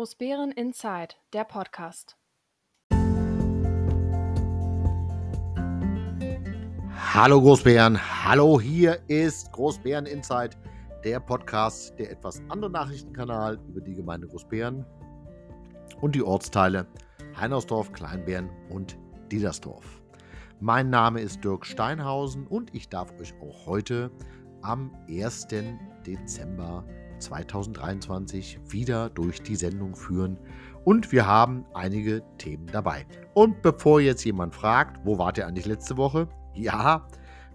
Großbären Inside, der Podcast. Hallo Großbären, hallo, hier ist Großbären Inside, der Podcast, der etwas andere Nachrichtenkanal über die Gemeinde Großbären und die Ortsteile Heinersdorf, Kleinbären und Diedersdorf. Mein Name ist Dirk Steinhausen und ich darf euch auch heute am 1. Dezember 2023 wieder durch die Sendung führen und wir haben einige Themen dabei. Und bevor jetzt jemand fragt, wo wart ihr eigentlich letzte Woche? Ja,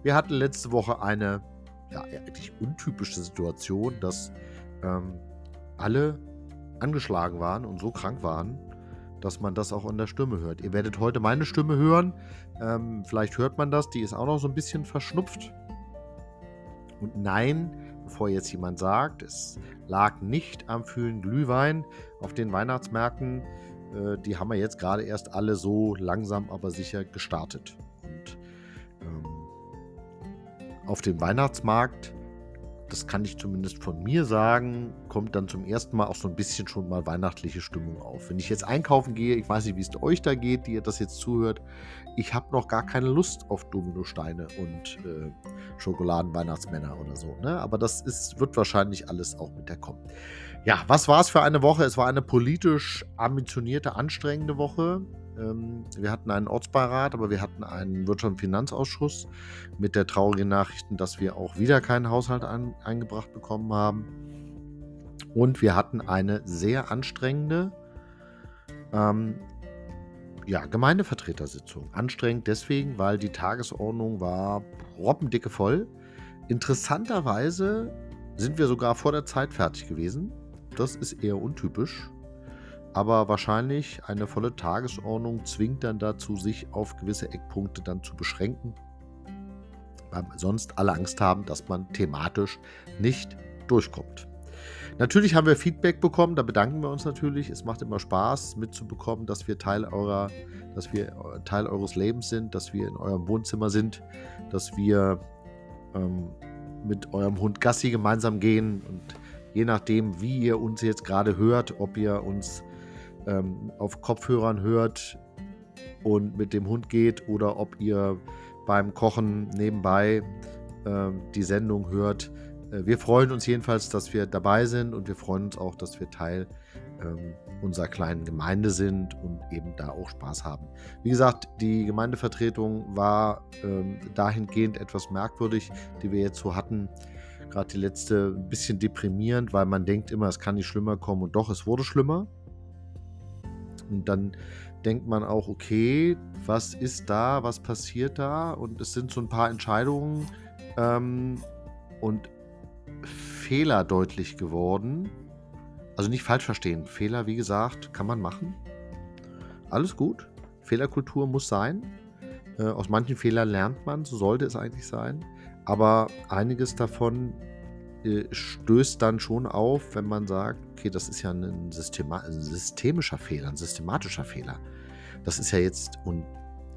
wir hatten letzte Woche eine ja, eigentlich untypische Situation, dass ähm, alle angeschlagen waren und so krank waren, dass man das auch an der Stimme hört. Ihr werdet heute meine Stimme hören. Ähm, vielleicht hört man das, die ist auch noch so ein bisschen verschnupft. Und nein, bevor jetzt jemand sagt, es lag nicht am kühlen Glühwein auf den Weihnachtsmärkten. Äh, die haben wir jetzt gerade erst alle so langsam aber sicher gestartet. Und ähm, auf dem Weihnachtsmarkt, das kann ich zumindest von mir sagen, kommt dann zum ersten Mal auch so ein bisschen schon mal weihnachtliche Stimmung auf. Wenn ich jetzt einkaufen gehe, ich weiß nicht, wie es euch da geht, die ihr das jetzt zuhört, ich habe noch gar keine Lust auf Dominosteine und äh, Schokoladenweihnachtsmänner oder so. Ne? Aber das ist, wird wahrscheinlich alles auch mit der kommen. Ja, was war es für eine Woche? Es war eine politisch ambitionierte, anstrengende Woche. Ähm, wir hatten einen Ortsbeirat, aber wir hatten einen Wirtschafts- und Finanzausschuss mit der traurigen Nachricht, dass wir auch wieder keinen Haushalt ein, eingebracht bekommen haben. Und wir hatten eine sehr anstrengende ähm, ja, Gemeindevertretersitzung. Anstrengend deswegen, weil die Tagesordnung war roppendicke voll. Interessanterweise sind wir sogar vor der Zeit fertig gewesen. Das ist eher untypisch. Aber wahrscheinlich eine volle Tagesordnung zwingt dann dazu, sich auf gewisse Eckpunkte dann zu beschränken, weil sonst alle Angst haben, dass man thematisch nicht durchkommt. Natürlich haben wir Feedback bekommen, da bedanken wir uns natürlich. Es macht immer Spaß mitzubekommen, dass wir Teil eurer, dass wir Teil eures Lebens sind, dass wir in eurem Wohnzimmer sind, dass wir ähm, mit eurem Hund Gassi gemeinsam gehen und je nachdem, wie ihr uns jetzt gerade hört, ob ihr uns ähm, auf Kopfhörern hört und mit dem Hund geht oder ob ihr beim Kochen nebenbei äh, die Sendung hört. Äh, wir freuen uns jedenfalls, dass wir dabei sind und wir freuen uns auch, dass wir Teil ähm, unserer kleinen Gemeinde sind und eben da auch Spaß haben. Wie gesagt, die Gemeindevertretung war ähm, dahingehend etwas merkwürdig, die wir jetzt so hatten. Gerade die letzte ein bisschen deprimierend, weil man denkt immer, es kann nicht schlimmer kommen und doch, es wurde schlimmer. Und dann denkt man auch, okay, was ist da, was passiert da? Und es sind so ein paar Entscheidungen ähm, und Fehler deutlich geworden. Also nicht falsch verstehen. Fehler, wie gesagt, kann man machen. Alles gut. Fehlerkultur muss sein. Äh, aus manchen Fehlern lernt man, so sollte es eigentlich sein. Aber einiges davon stößt dann schon auf, wenn man sagt, okay, das ist ja ein, Systema ein systemischer Fehler, ein systematischer Fehler. Das ist ja jetzt, und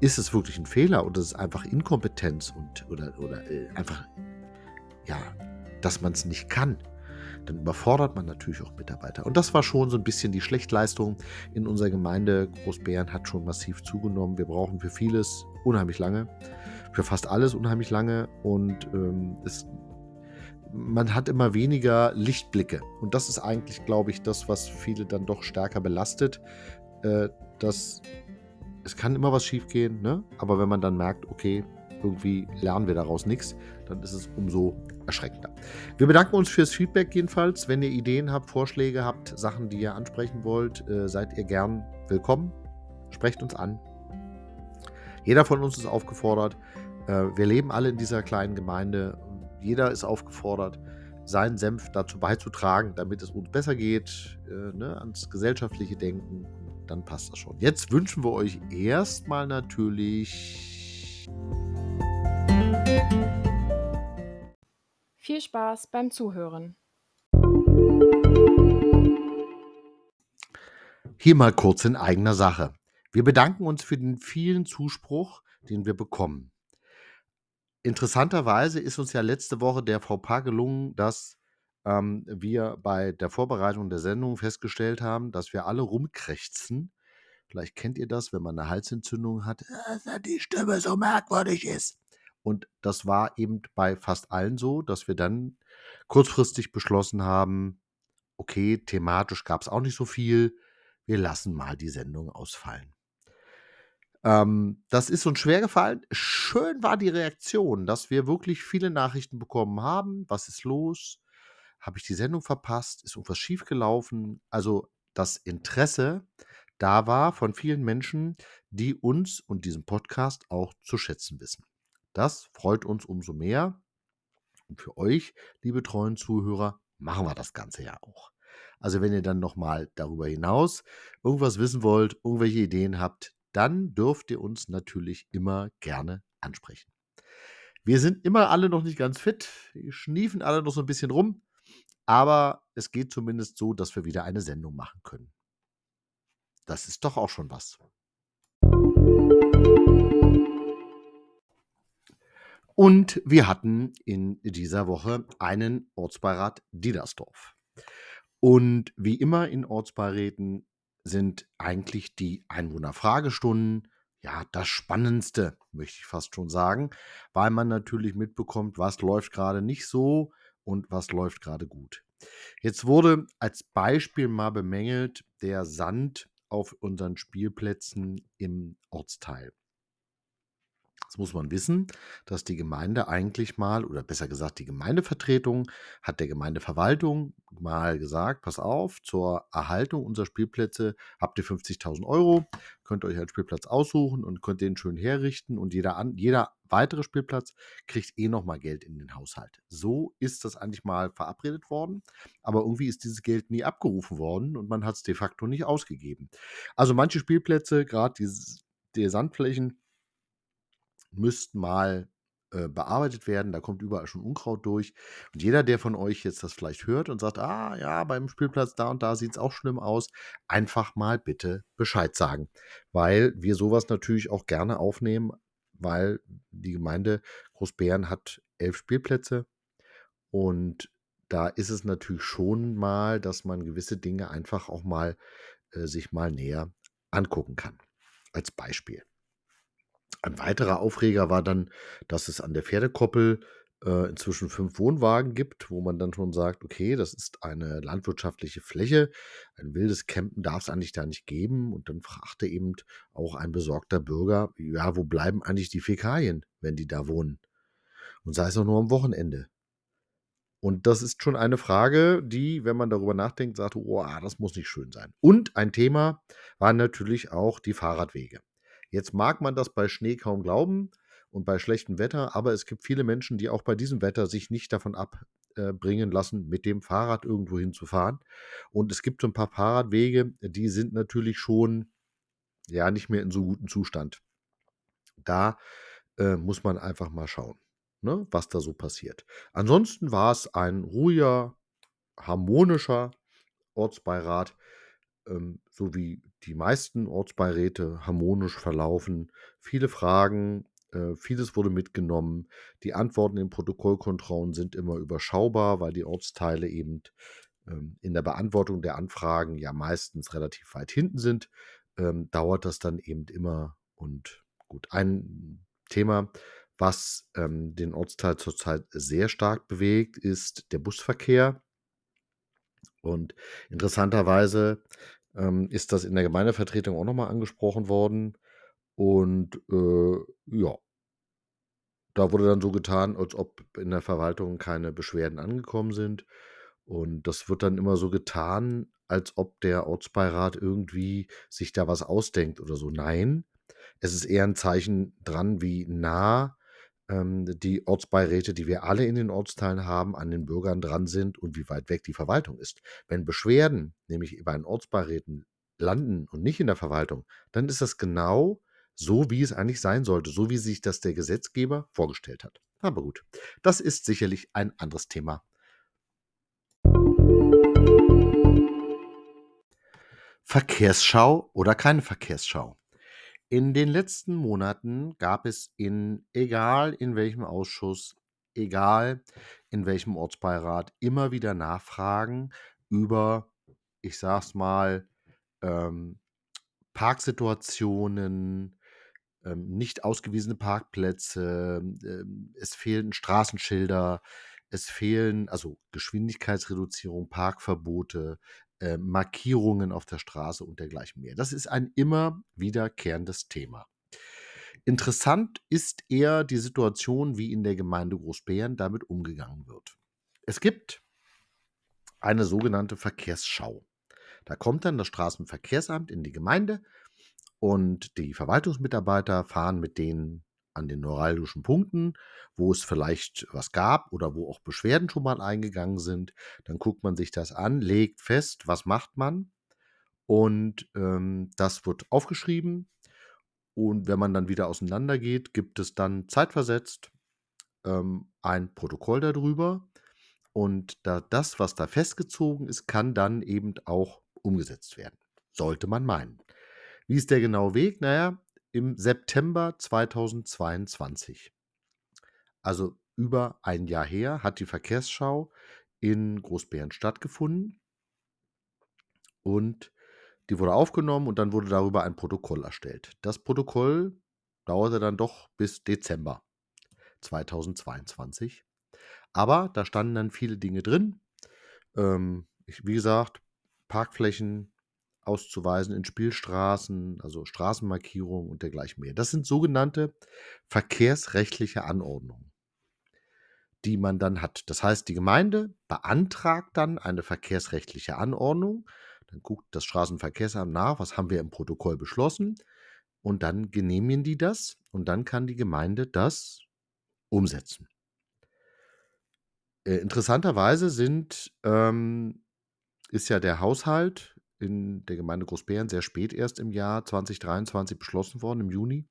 ist es wirklich ein Fehler oder ist es einfach Inkompetenz und oder, oder äh, einfach, ja, dass man es nicht kann? Dann überfordert man natürlich auch Mitarbeiter. Und das war schon so ein bisschen die Schlechtleistung in unserer Gemeinde. Großbären hat schon massiv zugenommen. Wir brauchen für vieles unheimlich lange, für fast alles unheimlich lange. Und ähm, es man hat immer weniger Lichtblicke. Und das ist eigentlich, glaube ich, das, was viele dann doch stärker belastet. Äh, dass es kann immer was schiefgehen, ne? aber wenn man dann merkt, okay, irgendwie lernen wir daraus nichts, dann ist es umso erschreckender. Wir bedanken uns fürs Feedback jedenfalls. Wenn ihr Ideen habt, Vorschläge habt, Sachen, die ihr ansprechen wollt, äh, seid ihr gern willkommen. Sprecht uns an. Jeder von uns ist aufgefordert. Äh, wir leben alle in dieser kleinen Gemeinde jeder ist aufgefordert, seinen Senf dazu beizutragen, damit es uns besser geht, äh, ne, ans gesellschaftliche Denken. Dann passt das schon. Jetzt wünschen wir euch erstmal natürlich viel Spaß beim Zuhören. Hier mal kurz in eigener Sache. Wir bedanken uns für den vielen Zuspruch, den wir bekommen. Interessanterweise ist uns ja letzte Woche der VPA gelungen, dass ähm, wir bei der Vorbereitung der Sendung festgestellt haben, dass wir alle rumkrächzen. Vielleicht kennt ihr das, wenn man eine Halsentzündung hat, dass die Stimme so merkwürdig ist. Und das war eben bei fast allen so, dass wir dann kurzfristig beschlossen haben, okay, thematisch gab es auch nicht so viel, wir lassen mal die Sendung ausfallen. Ähm, das ist uns schwer gefallen. Schön war die Reaktion, dass wir wirklich viele Nachrichten bekommen haben. Was ist los? Habe ich die Sendung verpasst? Ist irgendwas schiefgelaufen? Also das Interesse da war von vielen Menschen, die uns und diesen Podcast auch zu schätzen wissen. Das freut uns umso mehr. Und für euch, liebe treuen Zuhörer, machen wir das Ganze ja auch. Also wenn ihr dann nochmal darüber hinaus irgendwas wissen wollt, irgendwelche Ideen habt, dann dürft ihr uns natürlich immer gerne ansprechen. Wir sind immer alle noch nicht ganz fit, schniefen alle noch so ein bisschen rum, aber es geht zumindest so, dass wir wieder eine Sendung machen können. Das ist doch auch schon was. Und wir hatten in dieser Woche einen Ortsbeirat Diedersdorf. Und wie immer in Ortsbeiräten sind eigentlich die Einwohnerfragestunden ja das Spannendste, möchte ich fast schon sagen, weil man natürlich mitbekommt, was läuft gerade nicht so und was läuft gerade gut. Jetzt wurde als Beispiel mal bemängelt der Sand auf unseren Spielplätzen im Ortsteil. Das muss man wissen, dass die Gemeinde eigentlich mal, oder besser gesagt, die Gemeindevertretung hat der Gemeindeverwaltung mal gesagt, pass auf, zur Erhaltung unserer Spielplätze habt ihr 50.000 Euro, könnt euch einen Spielplatz aussuchen und könnt den schön herrichten und jeder, an, jeder weitere Spielplatz kriegt eh nochmal Geld in den Haushalt. So ist das eigentlich mal verabredet worden, aber irgendwie ist dieses Geld nie abgerufen worden und man hat es de facto nicht ausgegeben. Also manche Spielplätze, gerade die, die Sandflächen, müssten mal äh, bearbeitet werden. Da kommt überall schon Unkraut durch. Und jeder, der von euch jetzt das vielleicht hört und sagt, ah ja, beim Spielplatz da und da sieht es auch schlimm aus, einfach mal bitte Bescheid sagen. Weil wir sowas natürlich auch gerne aufnehmen, weil die Gemeinde Großbären hat elf Spielplätze und da ist es natürlich schon mal, dass man gewisse Dinge einfach auch mal äh, sich mal näher angucken kann. Als Beispiel. Ein weiterer Aufreger war dann, dass es an der Pferdekoppel äh, inzwischen fünf Wohnwagen gibt, wo man dann schon sagt, okay, das ist eine landwirtschaftliche Fläche, ein wildes Campen darf es eigentlich da nicht geben. Und dann fragte eben auch ein besorgter Bürger, ja, wo bleiben eigentlich die Fäkalien, wenn die da wohnen? Und sei es auch nur am Wochenende. Und das ist schon eine Frage, die, wenn man darüber nachdenkt, sagt, oh, das muss nicht schön sein. Und ein Thema waren natürlich auch die Fahrradwege. Jetzt mag man das bei Schnee kaum glauben und bei schlechtem Wetter, aber es gibt viele Menschen, die auch bei diesem Wetter sich nicht davon abbringen lassen, mit dem Fahrrad irgendwo hinzufahren. Und es gibt so ein paar Fahrradwege, die sind natürlich schon ja nicht mehr in so gutem Zustand. Da äh, muss man einfach mal schauen, ne, was da so passiert. Ansonsten war es ein ruhiger, harmonischer Ortsbeirat, ähm, so wie die meisten Ortsbeiräte harmonisch verlaufen. Viele Fragen, äh, vieles wurde mitgenommen. Die Antworten in Protokollkontrollen sind immer überschaubar, weil die Ortsteile eben ähm, in der Beantwortung der Anfragen ja meistens relativ weit hinten sind. Ähm, dauert das dann eben immer. Und gut, ein Thema, was ähm, den Ortsteil zurzeit sehr stark bewegt, ist der Busverkehr. Und interessanterweise ähm, ist das in der Gemeindevertretung auch nochmal angesprochen worden. Und äh, ja, da wurde dann so getan, als ob in der Verwaltung keine Beschwerden angekommen sind. Und das wird dann immer so getan, als ob der Ortsbeirat irgendwie sich da was ausdenkt oder so. Nein, es ist eher ein Zeichen dran, wie nah ähm, die Ortsbeiräte, die wir alle in den Ortsteilen haben, an den Bürgern dran sind und wie weit weg die Verwaltung ist. Wenn Beschwerden nämlich bei den Ortsbeiräten landen und nicht in der Verwaltung, dann ist das genau so, wie es eigentlich sein sollte, so wie sich das der Gesetzgeber vorgestellt hat. Aber gut, das ist sicherlich ein anderes Thema. Verkehrsschau oder keine Verkehrsschau? In den letzten Monaten gab es in egal in welchem Ausschuss egal in welchem Ortsbeirat, immer wieder nachfragen über, ich sag's mal, ähm, Parksituationen, ähm, nicht ausgewiesene Parkplätze, ähm, es fehlen Straßenschilder, es fehlen also Geschwindigkeitsreduzierung, Parkverbote, äh, Markierungen auf der Straße und dergleichen mehr. Das ist ein immer wiederkehrendes Thema. Interessant ist eher die Situation, wie in der Gemeinde Großbären damit umgegangen wird. Es gibt eine sogenannte Verkehrsschau. Da kommt dann das Straßenverkehrsamt in die Gemeinde und die Verwaltungsmitarbeiter fahren mit denen an den neuralgischen Punkten, wo es vielleicht was gab oder wo auch Beschwerden schon mal eingegangen sind. Dann guckt man sich das an, legt fest, was macht man. Und ähm, das wird aufgeschrieben. Und wenn man dann wieder auseinandergeht, gibt es dann zeitversetzt ähm, ein Protokoll darüber. Und da das, was da festgezogen ist, kann dann eben auch umgesetzt werden. Sollte man meinen. Wie ist der genaue Weg? Naja, im September 2022, also über ein Jahr her, hat die Verkehrsschau in Großbären stattgefunden. Und die wurde aufgenommen und dann wurde darüber ein Protokoll erstellt. Das Protokoll dauerte dann doch bis Dezember 2022. Aber da standen dann viele Dinge drin. Ähm, ich, wie gesagt, Parkflächen auszuweisen in Spielstraßen, also Straßenmarkierungen und dergleichen mehr. Das sind sogenannte verkehrsrechtliche Anordnungen, die man dann hat. Das heißt, die Gemeinde beantragt dann eine verkehrsrechtliche Anordnung. Dann guckt das Straßenverkehrsamt nach, was haben wir im Protokoll beschlossen. Und dann genehmigen die das und dann kann die Gemeinde das umsetzen. Äh, interessanterweise sind, ähm, ist ja der Haushalt in der Gemeinde Großbären sehr spät erst im Jahr 2023 beschlossen worden, im Juni.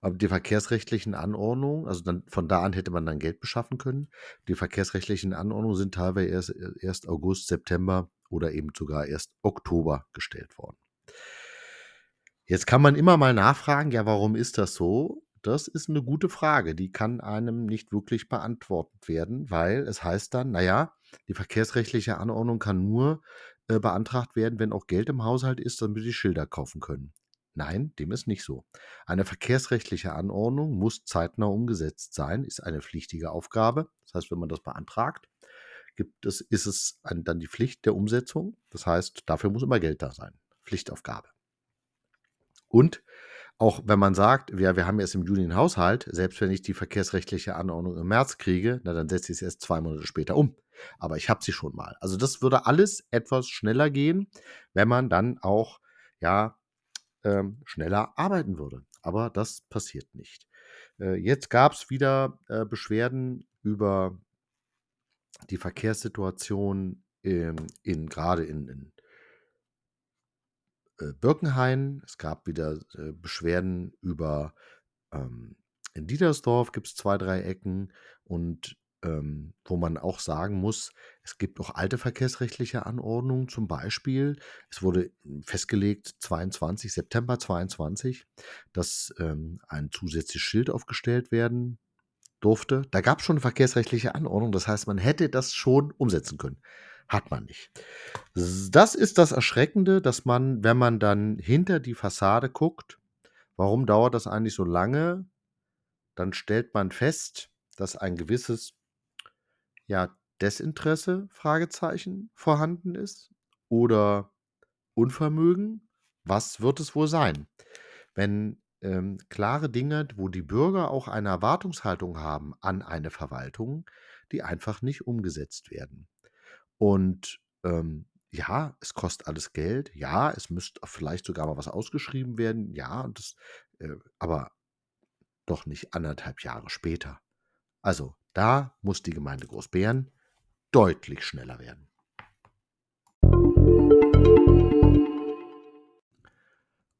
Aber die verkehrsrechtlichen Anordnungen, also dann von da an hätte man dann Geld beschaffen können. Die verkehrsrechtlichen Anordnungen sind teilweise erst, erst August, September oder eben sogar erst Oktober gestellt worden. Jetzt kann man immer mal nachfragen, ja, warum ist das so? Das ist eine gute Frage, die kann einem nicht wirklich beantwortet werden, weil es heißt dann, naja, die verkehrsrechtliche Anordnung kann nur äh, beantragt werden, wenn auch Geld im Haushalt ist, damit sie Schilder kaufen können. Nein, dem ist nicht so. Eine verkehrsrechtliche Anordnung muss zeitnah umgesetzt sein, ist eine pflichtige Aufgabe. Das heißt, wenn man das beantragt, gibt es, ist es dann die Pflicht der Umsetzung. Das heißt, dafür muss immer Geld da sein. Pflichtaufgabe. Und auch wenn man sagt, ja, wir haben jetzt im Juni einen Haushalt, selbst wenn ich die verkehrsrechtliche Anordnung im März kriege, na, dann setze ich es erst zwei Monate später um. Aber ich habe sie schon mal. Also das würde alles etwas schneller gehen, wenn man dann auch ja ähm, schneller arbeiten würde. Aber das passiert nicht. Äh, jetzt gab es wieder äh, Beschwerden über die Verkehrssituation ähm, in, gerade in, in äh, Birkenhain. Es gab wieder äh, Beschwerden über ähm, in Diedersdorf gibt es zwei, drei Ecken und ähm, wo man auch sagen muss, es gibt auch alte verkehrsrechtliche Anordnungen. Zum Beispiel, es wurde festgelegt, 22, September 22, dass ähm, ein zusätzliches Schild aufgestellt werden durfte. Da gab es schon eine verkehrsrechtliche Anordnung. Das heißt, man hätte das schon umsetzen können. Hat man nicht. Das ist das Erschreckende, dass man, wenn man dann hinter die Fassade guckt, warum dauert das eigentlich so lange? Dann stellt man fest, dass ein gewisses ja, Desinteresse, Fragezeichen, vorhanden ist oder Unvermögen. Was wird es wohl sein? Wenn ähm, klare Dinge, wo die Bürger auch eine Erwartungshaltung haben an eine Verwaltung, die einfach nicht umgesetzt werden. Und ähm, ja, es kostet alles Geld. Ja, es müsste vielleicht sogar mal was ausgeschrieben werden. Ja, und das, äh, aber doch nicht anderthalb Jahre später. Also da muss die Gemeinde Großbären deutlich schneller werden.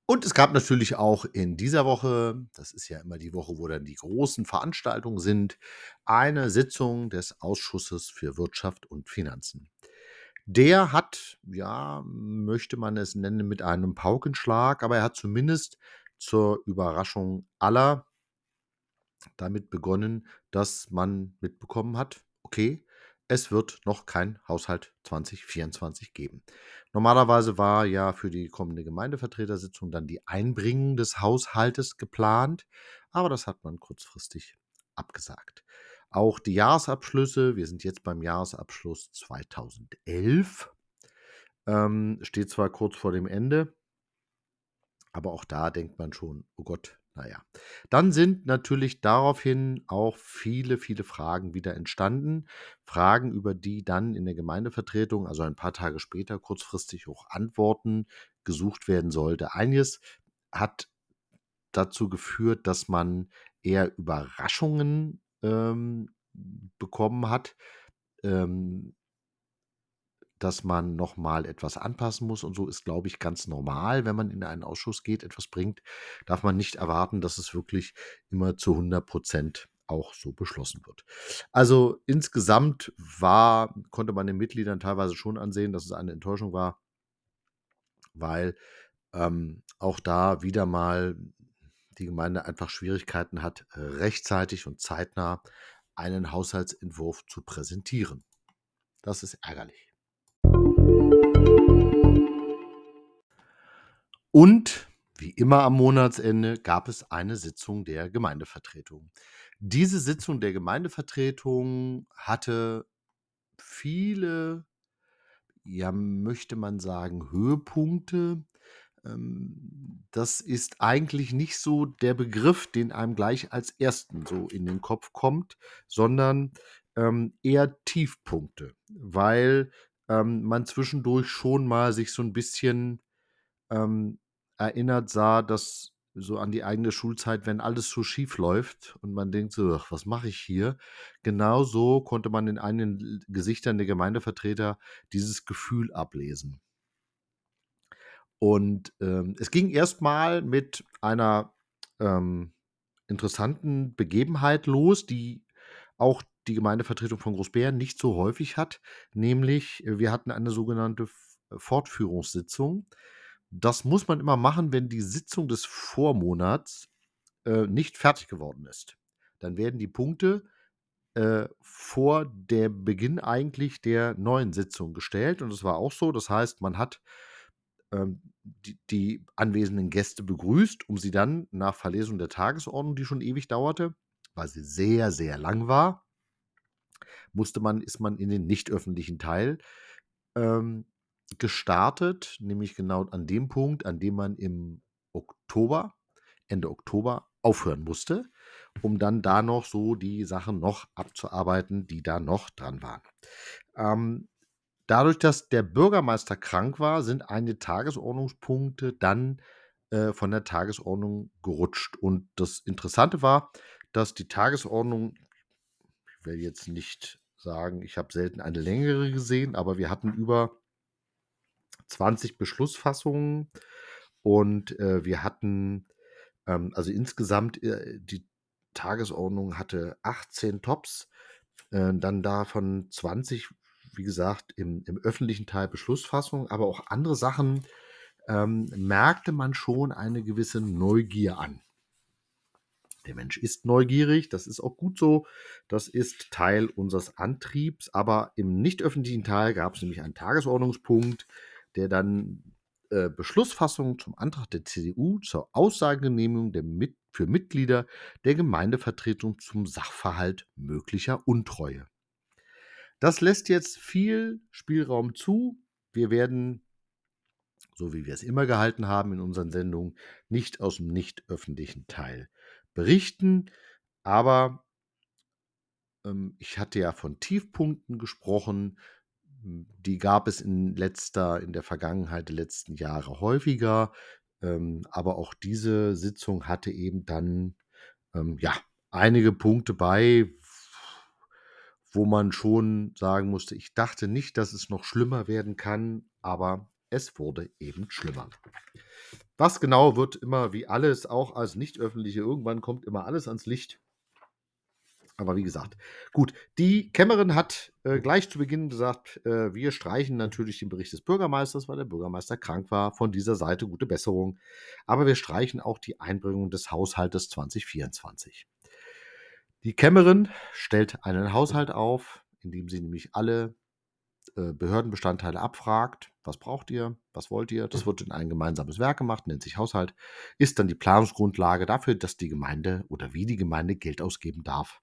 Und es gab natürlich auch in dieser Woche, das ist ja immer die Woche, wo dann die großen Veranstaltungen sind, eine Sitzung des Ausschusses für Wirtschaft und Finanzen. Der hat, ja, möchte man es nennen, mit einem Paukenschlag, aber er hat zumindest zur Überraschung aller damit begonnen, dass man mitbekommen hat, okay, es wird noch kein Haushalt 2024 geben. Normalerweise war ja für die kommende Gemeindevertretersitzung dann die Einbringung des Haushaltes geplant, aber das hat man kurzfristig abgesagt. Auch die Jahresabschlüsse, wir sind jetzt beim Jahresabschluss 2011, ähm, steht zwar kurz vor dem Ende, aber auch da denkt man schon, oh Gott, naja. Dann sind natürlich daraufhin auch viele, viele Fragen wieder entstanden. Fragen, über die dann in der Gemeindevertretung, also ein paar Tage später, kurzfristig auch Antworten gesucht werden sollte. Eines hat dazu geführt, dass man eher Überraschungen ähm, bekommen hat. Ähm, dass man nochmal etwas anpassen muss und so ist, glaube ich, ganz normal. Wenn man in einen Ausschuss geht, etwas bringt, darf man nicht erwarten, dass es wirklich immer zu 100 Prozent auch so beschlossen wird. Also insgesamt war, konnte man den Mitgliedern teilweise schon ansehen, dass es eine Enttäuschung war, weil ähm, auch da wieder mal die Gemeinde einfach Schwierigkeiten hat, rechtzeitig und zeitnah einen Haushaltsentwurf zu präsentieren. Das ist ärgerlich. Und wie immer am Monatsende gab es eine Sitzung der Gemeindevertretung. Diese Sitzung der Gemeindevertretung hatte viele, ja, möchte man sagen, Höhepunkte. Ähm, das ist eigentlich nicht so der Begriff, den einem gleich als ersten so in den Kopf kommt, sondern ähm, eher Tiefpunkte, weil ähm, man zwischendurch schon mal sich so ein bisschen erinnert sah, dass so an die eigene Schulzeit, wenn alles so schief läuft und man denkt so, ach, was mache ich hier? Genau so konnte man in einigen Gesichtern der Gemeindevertreter dieses Gefühl ablesen. Und ähm, es ging erstmal mit einer ähm, interessanten Begebenheit los, die auch die Gemeindevertretung von Großbären nicht so häufig hat, nämlich äh, wir hatten eine sogenannte Fortführungssitzung. Das muss man immer machen, wenn die Sitzung des Vormonats äh, nicht fertig geworden ist. Dann werden die Punkte äh, vor dem Beginn eigentlich der neuen Sitzung gestellt. Und das war auch so. Das heißt, man hat ähm, die, die, anwesenden Gäste begrüßt, um sie dann nach Verlesung der Tagesordnung, die schon ewig dauerte, weil sie sehr, sehr lang war, musste man, ist man in den nicht öffentlichen Teil ähm, gestartet, nämlich genau an dem Punkt, an dem man im Oktober, Ende Oktober aufhören musste, um dann da noch so die Sachen noch abzuarbeiten, die da noch dran waren. Ähm, dadurch, dass der Bürgermeister krank war, sind einige Tagesordnungspunkte dann äh, von der Tagesordnung gerutscht. Und das Interessante war, dass die Tagesordnung, ich will jetzt nicht sagen, ich habe selten eine längere gesehen, aber wir hatten über 20 Beschlussfassungen. Und äh, wir hatten, ähm, also insgesamt, äh, die Tagesordnung hatte 18 Tops, äh, dann davon 20, wie gesagt, im, im öffentlichen Teil Beschlussfassung, aber auch andere Sachen ähm, merkte man schon eine gewisse Neugier an. Der Mensch ist neugierig, das ist auch gut so, das ist Teil unseres Antriebs, aber im nicht öffentlichen Teil gab es nämlich einen Tagesordnungspunkt, der dann äh, Beschlussfassung zum Antrag der CDU zur Aussagegenehmigung der Mit für Mitglieder der Gemeindevertretung zum Sachverhalt möglicher Untreue. Das lässt jetzt viel Spielraum zu. Wir werden, so wie wir es immer gehalten haben in unseren Sendungen, nicht aus dem nicht öffentlichen Teil berichten. Aber ähm, ich hatte ja von Tiefpunkten gesprochen. Die gab es in letzter, in der Vergangenheit der letzten Jahre häufiger. Ähm, aber auch diese Sitzung hatte eben dann ähm, ja einige Punkte bei, wo man schon sagen musste, ich dachte nicht, dass es noch schlimmer werden kann, aber es wurde eben schlimmer. Was genau wird immer wie alles, auch als nicht öffentliche, irgendwann kommt immer alles ans Licht. Aber wie gesagt, gut. Die Kämmerin hat äh, gleich zu Beginn gesagt, äh, wir streichen natürlich den Bericht des Bürgermeisters, weil der Bürgermeister krank war. Von dieser Seite gute Besserung. Aber wir streichen auch die Einbringung des Haushaltes 2024. Die Kämmerin stellt einen Haushalt auf, in dem sie nämlich alle äh, Behördenbestandteile abfragt. Was braucht ihr? Was wollt ihr? Das wird in ein gemeinsames Werk gemacht, nennt sich Haushalt, ist dann die Planungsgrundlage dafür, dass die Gemeinde oder wie die Gemeinde Geld ausgeben darf.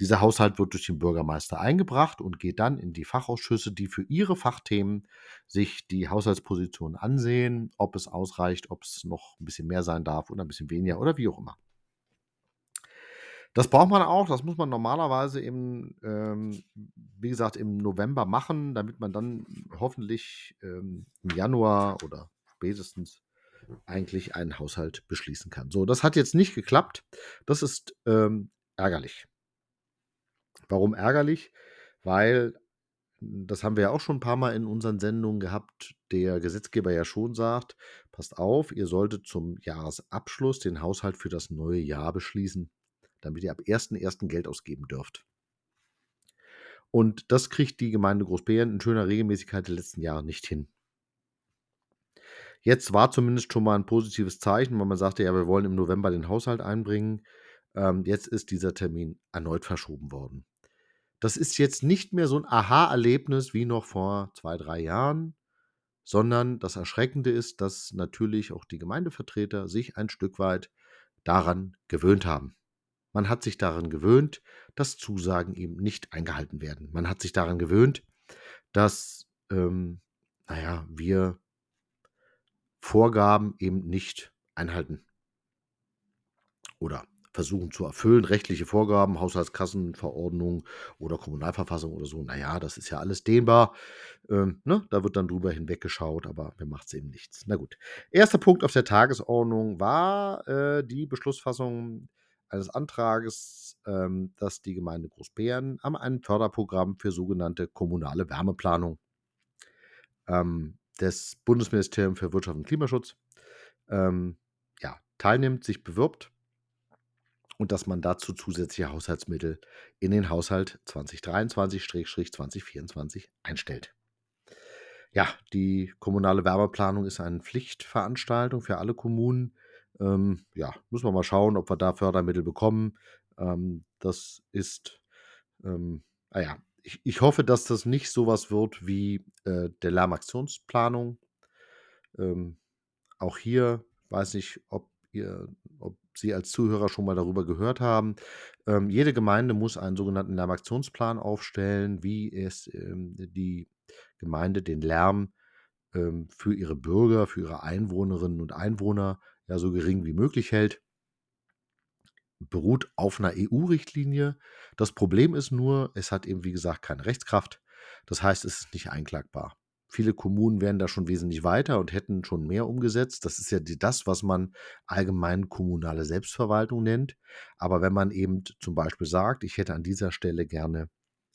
Dieser Haushalt wird durch den Bürgermeister eingebracht und geht dann in die Fachausschüsse, die für ihre Fachthemen sich die Haushaltsposition ansehen, ob es ausreicht, ob es noch ein bisschen mehr sein darf oder ein bisschen weniger oder wie auch immer. Das braucht man auch, das muss man normalerweise im, ähm, wie gesagt, im November machen, damit man dann hoffentlich ähm, im Januar oder spätestens eigentlich einen Haushalt beschließen kann. So, das hat jetzt nicht geklappt. Das ist ähm, ärgerlich. Warum ärgerlich? Weil, das haben wir ja auch schon ein paar Mal in unseren Sendungen gehabt, der Gesetzgeber ja schon sagt, passt auf, ihr solltet zum Jahresabschluss den Haushalt für das neue Jahr beschließen damit ihr ab 1.1. Geld ausgeben dürft. Und das kriegt die Gemeinde Großbären in schöner Regelmäßigkeit der letzten Jahre nicht hin. Jetzt war zumindest schon mal ein positives Zeichen, weil man sagte, ja, wir wollen im November den Haushalt einbringen. Ähm, jetzt ist dieser Termin erneut verschoben worden. Das ist jetzt nicht mehr so ein Aha-Erlebnis wie noch vor zwei, drei Jahren, sondern das Erschreckende ist, dass natürlich auch die Gemeindevertreter sich ein Stück weit daran gewöhnt haben. Man hat sich daran gewöhnt, dass Zusagen eben nicht eingehalten werden. Man hat sich daran gewöhnt, dass, ähm, naja, wir Vorgaben eben nicht einhalten. Oder versuchen zu erfüllen, rechtliche Vorgaben, Haushaltskassenverordnung oder Kommunalverfassung oder so. Naja, das ist ja alles dehnbar. Ähm, ne? Da wird dann drüber hinweggeschaut, aber mir macht es eben nichts. Na gut. Erster Punkt auf der Tagesordnung war äh, die Beschlussfassung eines Antrages, ähm, dass die Gemeinde Großbären am ein Förderprogramm für sogenannte kommunale Wärmeplanung ähm, des Bundesministeriums für Wirtschaft und Klimaschutz ähm, ja, teilnimmt, sich bewirbt und dass man dazu zusätzliche Haushaltsmittel in den Haushalt 2023-2024 einstellt. Ja, die kommunale Wärmeplanung ist eine Pflichtveranstaltung für alle Kommunen ähm, ja, müssen wir mal schauen, ob wir da Fördermittel bekommen. Ähm, das ist, ähm, ah ich, ich hoffe, dass das nicht sowas wird wie äh, der Lärmaktionsplanung. Ähm, auch hier weiß ich, ob ihr, ob Sie als Zuhörer schon mal darüber gehört haben. Ähm, jede Gemeinde muss einen sogenannten Lärmaktionsplan aufstellen, wie es ähm, die Gemeinde den Lärm ähm, für ihre Bürger, für ihre Einwohnerinnen und Einwohner ja so gering wie möglich hält. Beruht auf einer EU-Richtlinie. Das Problem ist nur, es hat eben, wie gesagt, keine Rechtskraft. Das heißt, es ist nicht einklagbar. Viele Kommunen wären da schon wesentlich weiter und hätten schon mehr umgesetzt. Das ist ja das, was man allgemein kommunale Selbstverwaltung nennt. Aber wenn man eben zum Beispiel sagt, ich hätte an dieser Stelle gerne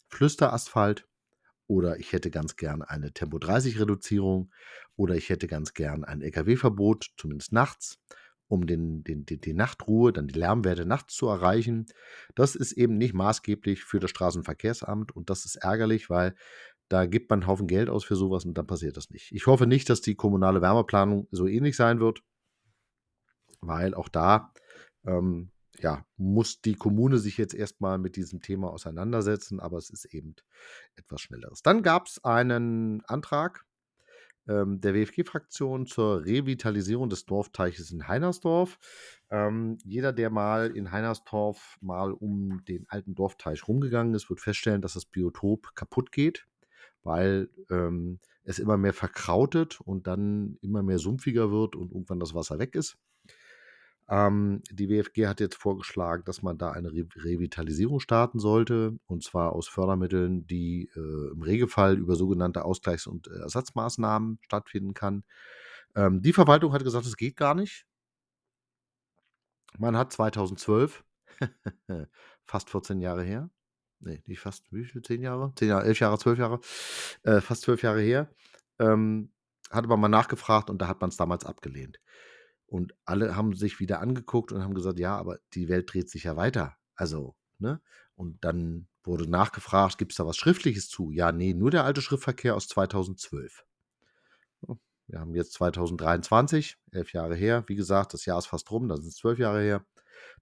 Flüsterasphalt oder ich hätte ganz gern eine Tempo 30 Reduzierung oder ich hätte ganz gern ein Lkw-Verbot, zumindest nachts, um den, den, den, die Nachtruhe, dann die Lärmwerte nachts zu erreichen. Das ist eben nicht maßgeblich für das Straßenverkehrsamt und das ist ärgerlich, weil da gibt man einen Haufen Geld aus für sowas und dann passiert das nicht. Ich hoffe nicht, dass die kommunale Wärmeplanung so ähnlich sein wird, weil auch da ähm, ja, muss die Kommune sich jetzt erstmal mit diesem Thema auseinandersetzen, aber es ist eben etwas Schnelleres. Dann gab es einen Antrag ähm, der WFG-Fraktion zur Revitalisierung des Dorfteiches in Heinersdorf. Ähm, jeder, der mal in Heinersdorf mal um den alten Dorfteich rumgegangen ist, wird feststellen, dass das Biotop kaputt geht, weil ähm, es immer mehr verkrautet und dann immer mehr sumpfiger wird und irgendwann das Wasser weg ist. Ähm, die WFG hat jetzt vorgeschlagen, dass man da eine Re Revitalisierung starten sollte, und zwar aus Fördermitteln, die äh, im Regelfall über sogenannte Ausgleichs- und äh, Ersatzmaßnahmen stattfinden kann. Ähm, die Verwaltung hat gesagt, es geht gar nicht. Man hat 2012, fast 14 Jahre her, nee, nicht fast, wie viel, 10 Jahre? 10 Jahre, 11 Jahre, 12 Jahre, äh, fast 12 Jahre her, ähm, hatte man mal nachgefragt und da hat man es damals abgelehnt. Und alle haben sich wieder angeguckt und haben gesagt, ja, aber die Welt dreht sich ja weiter. Also, ne? Und dann wurde nachgefragt, gibt es da was Schriftliches zu? Ja, nee, nur der alte Schriftverkehr aus 2012. Wir haben jetzt 2023, elf Jahre her. Wie gesagt, das Jahr ist fast rum, da sind es zwölf Jahre her.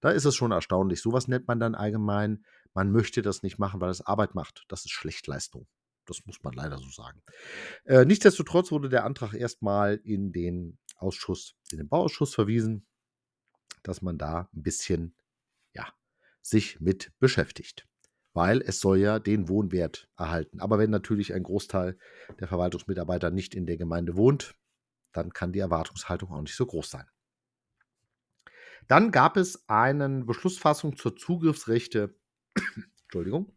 Da ist es schon erstaunlich. Sowas nennt man dann allgemein, man möchte das nicht machen, weil es Arbeit macht. Das ist Schlechtleistung. Das muss man leider so sagen. Äh, nichtsdestotrotz wurde der Antrag erstmal in den Ausschuss, in den Bauausschuss verwiesen, dass man da ein bisschen, ja, sich mit beschäftigt. Weil es soll ja den Wohnwert erhalten. Aber wenn natürlich ein Großteil der Verwaltungsmitarbeiter nicht in der Gemeinde wohnt, dann kann die Erwartungshaltung auch nicht so groß sein. Dann gab es eine Beschlussfassung zur Zugriffsrechte, Entschuldigung,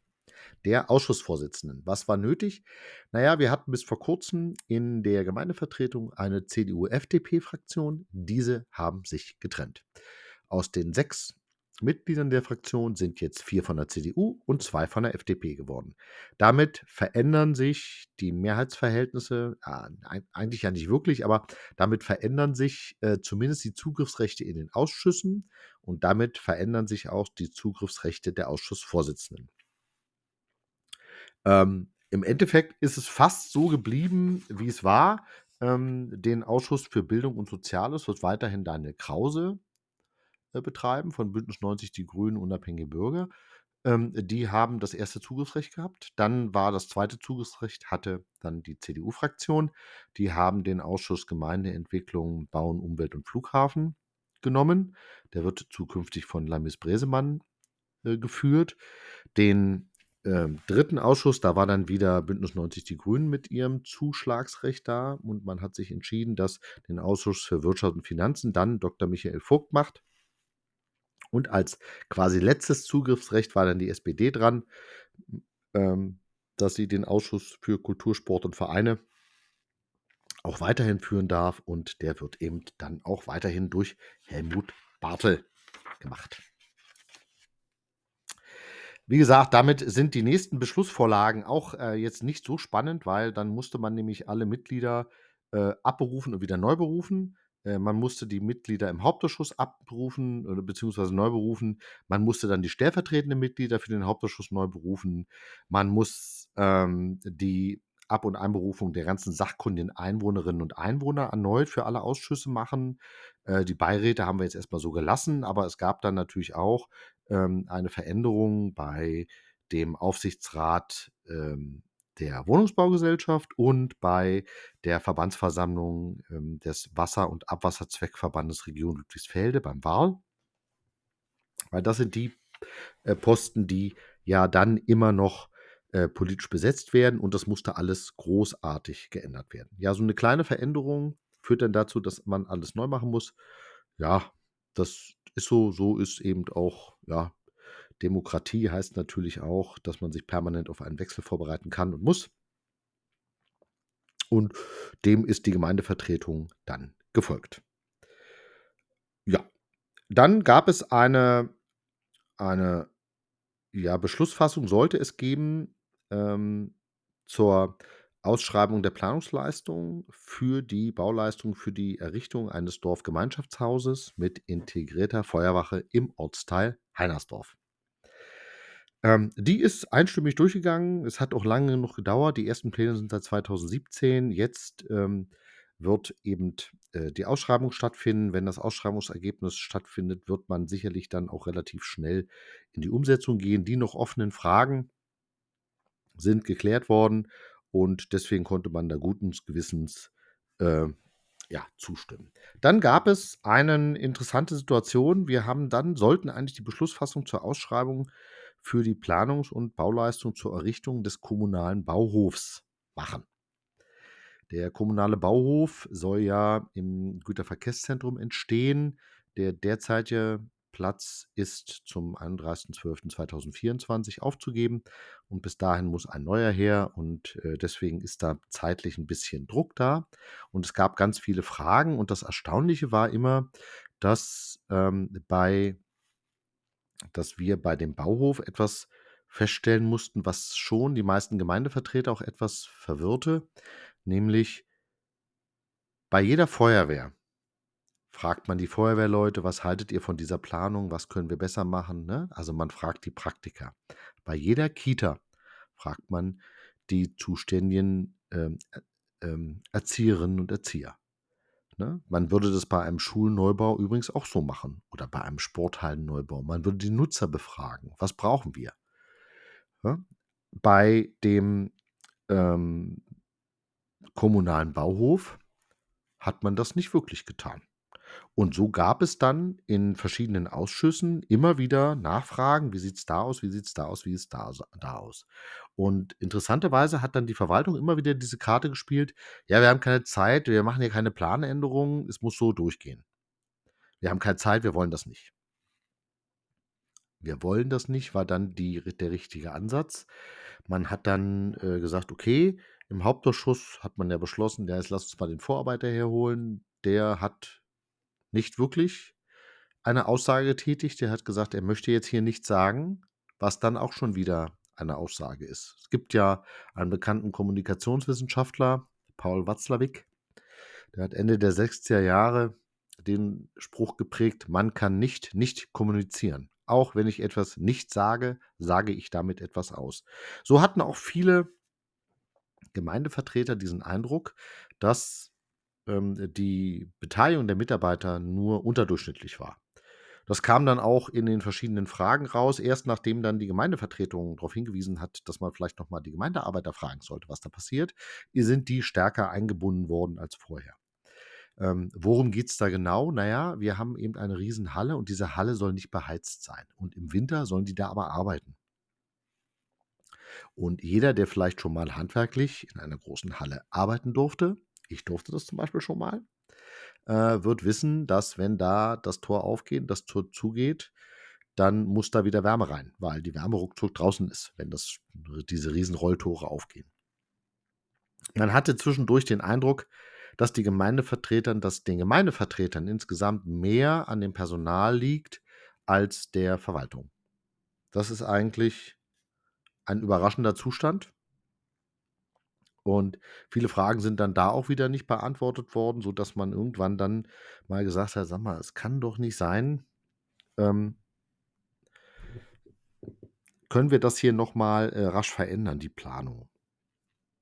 der Ausschussvorsitzenden. Was war nötig? Naja, wir hatten bis vor kurzem in der Gemeindevertretung eine CDU-FDP-Fraktion. Diese haben sich getrennt. Aus den sechs Mitgliedern der Fraktion sind jetzt vier von der CDU und zwei von der FDP geworden. Damit verändern sich die Mehrheitsverhältnisse, äh, eigentlich ja nicht wirklich, aber damit verändern sich äh, zumindest die Zugriffsrechte in den Ausschüssen und damit verändern sich auch die Zugriffsrechte der Ausschussvorsitzenden. Ähm, Im Endeffekt ist es fast so geblieben, wie es war. Ähm, den Ausschuss für Bildung und Soziales wird weiterhin Daniel Krause äh, betreiben, von Bündnis 90 Die Grünen, Unabhängige Bürger. Ähm, die haben das erste Zugriffsrecht gehabt. Dann war das zweite Zugriffsrecht, hatte dann die CDU-Fraktion. Die haben den Ausschuss Gemeindeentwicklung, Bauen, Umwelt und Flughafen genommen. Der wird zukünftig von Lamis Bresemann äh, geführt. Den äh, dritten Ausschuss, da war dann wieder Bündnis 90 Die Grünen mit ihrem Zuschlagsrecht da und man hat sich entschieden, dass den Ausschuss für Wirtschaft und Finanzen dann Dr. Michael Vogt macht. Und als quasi letztes Zugriffsrecht war dann die SPD dran, ähm, dass sie den Ausschuss für Kultur, Sport und Vereine auch weiterhin führen darf. Und der wird eben dann auch weiterhin durch Helmut Bartel gemacht. Wie gesagt, damit sind die nächsten Beschlussvorlagen auch äh, jetzt nicht so spannend, weil dann musste man nämlich alle Mitglieder äh, abberufen und wieder neu berufen. Äh, man musste die Mitglieder im Hauptausschuss abberufen oder beziehungsweise neu berufen. Man musste dann die stellvertretenden Mitglieder für den Hauptausschuss neu berufen. Man muss ähm, die Ab- und Einberufung der ganzen sachkundigen Einwohnerinnen und Einwohner erneut für alle Ausschüsse machen. Äh, die Beiräte haben wir jetzt erstmal so gelassen, aber es gab dann natürlich auch ähm, eine Veränderung bei dem Aufsichtsrat ähm, der Wohnungsbaugesellschaft und bei der Verbandsversammlung ähm, des Wasser- und Abwasserzweckverbandes Region Ludwigsfelde beim Wahl. Weil das sind die äh, Posten, die ja dann immer noch äh, politisch besetzt werden und das musste alles großartig geändert werden. Ja, so eine kleine Veränderung führt dann dazu, dass man alles neu machen muss. Ja, das ist so, so ist eben auch ja, Demokratie heißt natürlich auch, dass man sich permanent auf einen Wechsel vorbereiten kann und muss. Und dem ist die Gemeindevertretung dann gefolgt. Ja, dann gab es eine, eine ja, Beschlussfassung, sollte es geben, ähm, zur Ausschreibung der Planungsleistung für die Bauleistung für die Errichtung eines Dorfgemeinschaftshauses mit integrierter Feuerwache im Ortsteil Heinersdorf. Ähm, die ist einstimmig durchgegangen. Es hat auch lange genug gedauert. Die ersten Pläne sind seit 2017. Jetzt ähm, wird eben äh, die Ausschreibung stattfinden. Wenn das Ausschreibungsergebnis stattfindet, wird man sicherlich dann auch relativ schnell in die Umsetzung gehen. Die noch offenen Fragen sind geklärt worden und deswegen konnte man da guten Gewissens äh, ja, zustimmen. Dann gab es eine interessante Situation. Wir haben dann, sollten eigentlich die Beschlussfassung zur Ausschreibung für die Planungs- und Bauleistung zur Errichtung des kommunalen Bauhofs machen. Der kommunale Bauhof soll ja im Güterverkehrszentrum entstehen. Der derzeitige Platz ist zum 31.12.2024 aufzugeben. Und bis dahin muss ein neuer her und äh, deswegen ist da zeitlich ein bisschen Druck da. Und es gab ganz viele Fragen und das Erstaunliche war immer, dass ähm, bei dass wir bei dem Bauhof etwas feststellen mussten, was schon die meisten Gemeindevertreter auch etwas verwirrte, nämlich bei jeder Feuerwehr fragt man die Feuerwehrleute, was haltet ihr von dieser Planung, was können wir besser machen? Ne? Also man fragt die Praktiker. Bei jeder Kita fragt man die zuständigen ähm, äh, ähm, Erzieherinnen und Erzieher. Ne? Man würde das bei einem Schulneubau übrigens auch so machen oder bei einem Sporthallenneubau. Man würde die Nutzer befragen. Was brauchen wir? Ja? Bei dem ähm, kommunalen Bauhof hat man das nicht wirklich getan. Und so gab es dann in verschiedenen Ausschüssen immer wieder Nachfragen, wie sieht es da aus, wie sieht es da aus, wie sieht es da, da aus. Und interessanterweise hat dann die Verwaltung immer wieder diese Karte gespielt, ja, wir haben keine Zeit, wir machen hier keine Planänderungen, es muss so durchgehen. Wir haben keine Zeit, wir wollen das nicht. Wir wollen das nicht, war dann die, der richtige Ansatz. Man hat dann äh, gesagt, okay, im Hauptausschuss hat man ja beschlossen, ja, jetzt lass uns mal den Vorarbeiter herholen. Der hat nicht wirklich eine Aussage getätigt. Der hat gesagt, er möchte jetzt hier nichts sagen, was dann auch schon wieder eine Aussage ist. Es gibt ja einen bekannten Kommunikationswissenschaftler, Paul Watzlawick, der hat Ende der 60er Jahre den Spruch geprägt, man kann nicht nicht kommunizieren. Auch wenn ich etwas nicht sage, sage ich damit etwas aus. So hatten auch viele Gemeindevertreter diesen Eindruck, dass ähm, die Beteiligung der Mitarbeiter nur unterdurchschnittlich war. Das kam dann auch in den verschiedenen Fragen raus, erst nachdem dann die Gemeindevertretung darauf hingewiesen hat, dass man vielleicht nochmal die Gemeindearbeiter fragen sollte, was da passiert, sind die stärker eingebunden worden als vorher. Ähm, worum geht es da genau? Naja, wir haben eben eine Riesenhalle und diese Halle soll nicht beheizt sein. Und im Winter sollen die da aber arbeiten. Und jeder, der vielleicht schon mal handwerklich in einer großen Halle arbeiten durfte, ich durfte das zum Beispiel schon mal, äh, wird wissen, dass wenn da das Tor aufgeht, das Tor zugeht, dann muss da wieder Wärme rein, weil die Wärme ruckzuck draußen ist, wenn das, diese riesen Rolltore aufgehen. Man hatte zwischendurch den Eindruck, dass die Gemeindevertretern, dass den Gemeindevertretern insgesamt mehr an dem Personal liegt als der Verwaltung. Das ist eigentlich ein überraschender Zustand. Und viele Fragen sind dann da auch wieder nicht beantwortet worden, sodass man irgendwann dann mal gesagt hat: Sag mal, es kann doch nicht sein, ähm können wir das hier nochmal äh, rasch verändern, die Planung?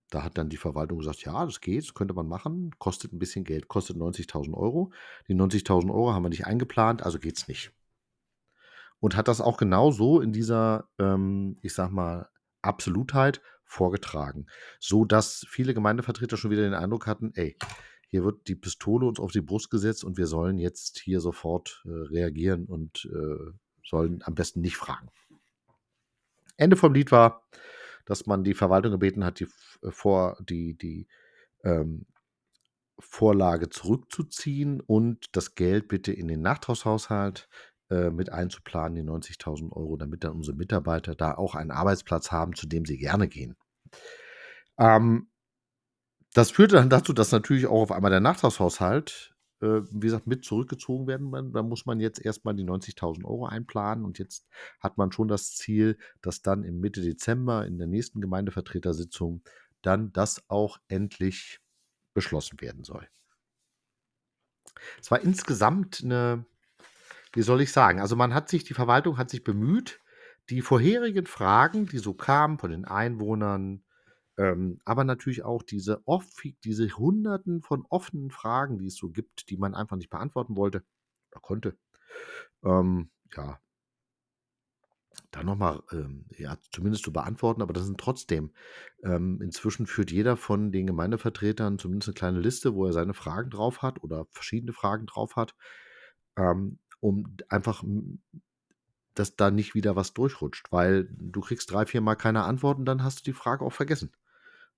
Da hat dann die Verwaltung gesagt: Ja, das geht, das könnte man machen, kostet ein bisschen Geld, kostet 90.000 Euro. Die 90.000 Euro haben wir nicht eingeplant, also geht's nicht. Und hat das auch genau so in dieser, ähm, ich sag mal, Absolutheit vorgetragen, so dass viele Gemeindevertreter schon wieder den Eindruck hatten, ey, hier wird die Pistole uns auf die Brust gesetzt und wir sollen jetzt hier sofort äh, reagieren und äh, sollen am besten nicht fragen. Ende vom Lied war, dass man die Verwaltung gebeten hat, die, äh, vor, die, die ähm, Vorlage zurückzuziehen und das Geld bitte in den Nachtragshaushalt äh, mit einzuplanen, die 90.000 Euro, damit dann unsere Mitarbeiter da auch einen Arbeitsplatz haben, zu dem sie gerne gehen. Ähm, das führte dann dazu, dass natürlich auch auf einmal der Nachtragshaushalt, äh, wie gesagt, mit zurückgezogen werden. Da muss man jetzt erstmal die 90.000 Euro einplanen und jetzt hat man schon das Ziel, dass dann im Mitte Dezember in der nächsten Gemeindevertretersitzung dann das auch endlich beschlossen werden soll. Es war insgesamt eine wie soll ich sagen? Also man hat sich, die Verwaltung hat sich bemüht, die vorherigen Fragen, die so kamen von den Einwohnern, ähm, aber natürlich auch diese, diese Hunderten von offenen Fragen, die es so gibt, die man einfach nicht beantworten wollte oder konnte, ähm, ja, da nochmal, ähm, ja, zumindest zu beantworten, aber das sind trotzdem, ähm, inzwischen führt jeder von den Gemeindevertretern zumindest eine kleine Liste, wo er seine Fragen drauf hat oder verschiedene Fragen drauf hat. Ähm, um einfach, dass da nicht wieder was durchrutscht, weil du kriegst drei, vier Mal keine Antworten, dann hast du die Frage auch vergessen.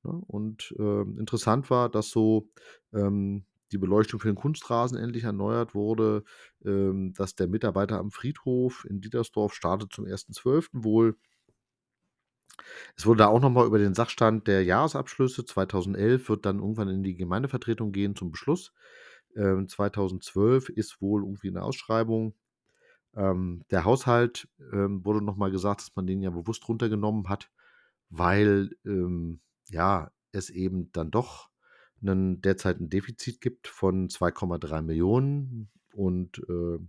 Ne? Und äh, interessant war, dass so ähm, die Beleuchtung für den Kunstrasen endlich erneuert wurde, ähm, dass der Mitarbeiter am Friedhof in Dietersdorf startet zum 1.12. wohl. Es wurde da auch nochmal über den Sachstand der Jahresabschlüsse 2011 wird dann irgendwann in die Gemeindevertretung gehen zum Beschluss. 2012 ähm, ist wohl irgendwie eine Ausschreibung. Ähm, der Haushalt ähm, wurde nochmal gesagt, dass man den ja bewusst runtergenommen hat, weil ähm, ja es eben dann doch einen, derzeit ein Defizit gibt von 2,3 Millionen und äh,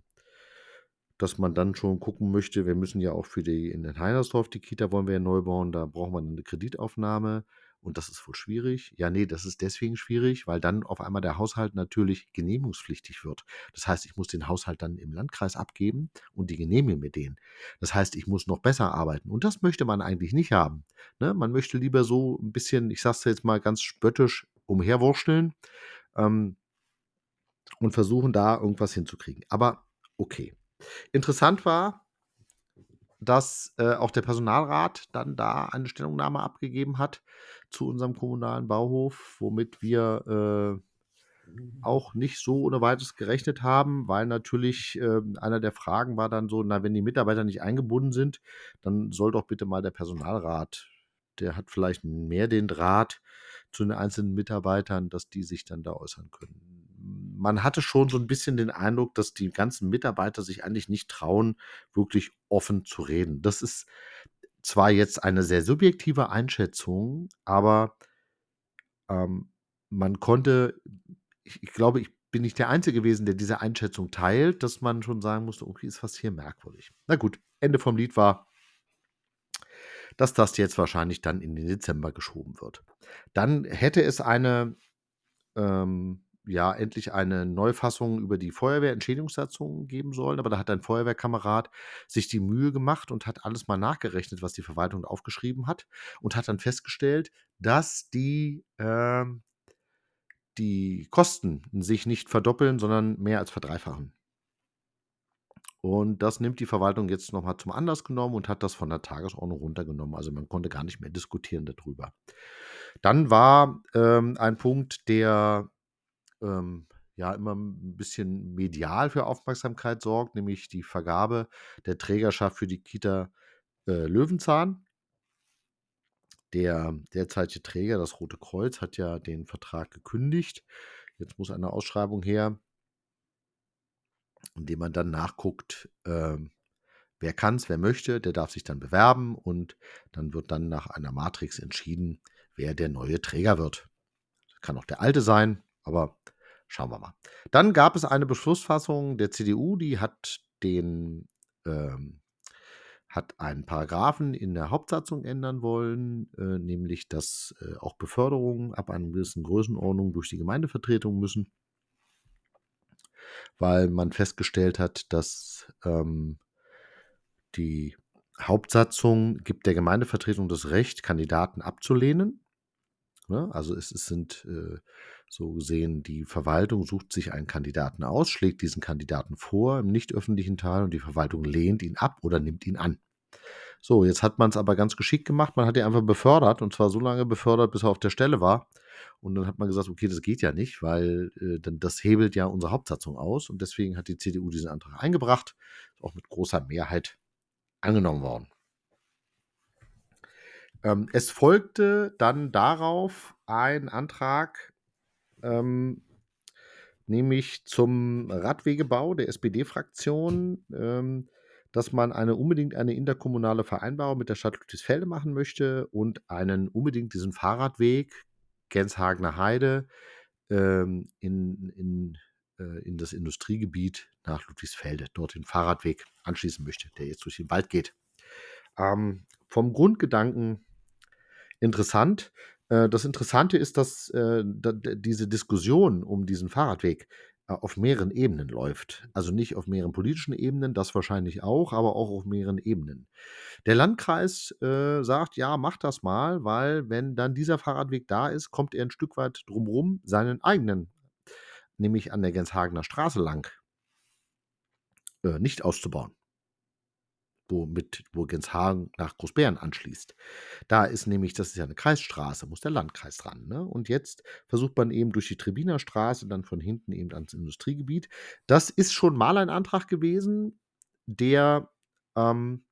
dass man dann schon gucken möchte, wir müssen ja auch für die in den Heinersdorf, die Kita wollen wir ja neu bauen, da brauchen wir eine Kreditaufnahme Und das ist wohl schwierig. Ja, nee, das ist deswegen schwierig, weil dann auf einmal der Haushalt natürlich genehmigungspflichtig wird. Das heißt, ich muss den Haushalt dann im Landkreis abgeben und die genehmigen mir den. Das heißt, ich muss noch besser arbeiten. Und das möchte man eigentlich nicht haben. Ne? Man möchte lieber so ein bisschen, ich sag's jetzt mal ganz spöttisch, umherwurschteln ähm, und versuchen, da irgendwas hinzukriegen. Aber okay. Interessant war, dass äh, auch der Personalrat dann da eine Stellungnahme abgegeben hat zu unserem kommunalen Bauhof, womit wir äh, auch nicht so ohne weiteres gerechnet haben, weil natürlich äh, einer der Fragen war dann so, na, wenn die Mitarbeiter nicht eingebunden sind, dann soll doch bitte mal der Personalrat, der hat vielleicht mehr den Draht zu den einzelnen Mitarbeitern, dass die sich dann da äußern können man hatte schon so ein bisschen den Eindruck, dass die ganzen Mitarbeiter sich eigentlich nicht trauen, wirklich offen zu reden. Das ist zwar jetzt eine sehr subjektive Einschätzung, aber ähm, man konnte, ich, ich glaube, ich bin nicht der Einzige gewesen, der diese Einschätzung teilt, dass man schon sagen musste, okay, ist was hier merkwürdig. Na gut, Ende vom Lied war, dass das jetzt wahrscheinlich dann in den Dezember geschoben wird. Dann hätte es eine ähm, ja endlich eine Neufassung über die Feuerwehrentschädigungssatzung geben sollen, aber da hat ein Feuerwehrkamerad sich die Mühe gemacht und hat alles mal nachgerechnet, was die Verwaltung aufgeschrieben hat und hat dann festgestellt, dass die, ähm die Kosten sich nicht verdoppeln, sondern mehr als verdreifachen. Und das nimmt die Verwaltung jetzt nochmal zum Anlass genommen und hat das von der Tagesordnung runtergenommen. Also man konnte gar nicht mehr diskutieren darüber. Dann war ähm, ein Punkt, der ähm, ja immer ein bisschen medial für Aufmerksamkeit sorgt, nämlich die Vergabe der Trägerschaft für die Kita äh, Löwenzahn. Der derzeitige Träger, das Rote Kreuz, hat ja den Vertrag gekündigt. Jetzt muss eine Ausschreibung her, indem man dann nachguckt, äh, wer kann es, wer möchte, der darf sich dann bewerben und dann wird dann nach einer Matrix entschieden, wer der neue Träger wird. Das kann auch der alte sein, aber schauen wir mal. Dann gab es eine Beschlussfassung der CDU, die hat den ähm, hat einen Paragraphen in der Hauptsatzung ändern wollen, äh, nämlich dass äh, auch Beförderungen ab einer gewissen Größenordnung durch die Gemeindevertretung müssen, weil man festgestellt hat, dass ähm, die Hauptsatzung gibt der Gemeindevertretung das Recht, Kandidaten abzulehnen. Ne? Also es, es sind äh, so gesehen, die Verwaltung sucht sich einen Kandidaten aus, schlägt diesen Kandidaten vor im nicht öffentlichen Teil und die Verwaltung lehnt ihn ab oder nimmt ihn an. So, jetzt hat man es aber ganz geschickt gemacht. Man hat ihn einfach befördert und zwar so lange befördert, bis er auf der Stelle war. Und dann hat man gesagt, okay, das geht ja nicht, weil äh, das hebelt ja unsere Hauptsatzung aus. Und deswegen hat die CDU diesen Antrag eingebracht, auch mit großer Mehrheit angenommen worden. Ähm, es folgte dann darauf ein Antrag ähm, nämlich zum Radwegebau der SPD-Fraktion, ähm, dass man eine unbedingt eine interkommunale Vereinbarung mit der Stadt Ludwigsfelde machen möchte und einen unbedingt diesen Fahrradweg Genshagener Heide ähm, in, in, äh, in das Industriegebiet nach Ludwigsfelde, dort den Fahrradweg anschließen möchte, der jetzt durch den Wald geht. Ähm, vom Grundgedanken interessant. Äh, das Interessante ist, dass äh, diese Diskussion um diesen Fahrradweg äh, auf mehreren Ebenen läuft. Also nicht auf mehreren politischen Ebenen, das wahrscheinlich auch, aber auch auf mehreren Ebenen. Der Landkreis äh, sagt, ja, mach das mal, weil wenn dann dieser Fahrradweg da ist, kommt er ein Stück weit drumherum, seinen eigenen, nämlich an der Genshagener Straße lang, äh, nicht auszubauen wo, mit, wo Genshagen nach Großbären anschließt. Da ist nämlich, das ist ja eine Kreisstraße, muss der Landkreis dran. Ne? Und jetzt versucht man eben durch die Trebiner Straße dann von hinten eben ans Industriegebiet. Das ist schon mal ein Antrag gewesen, der ähm,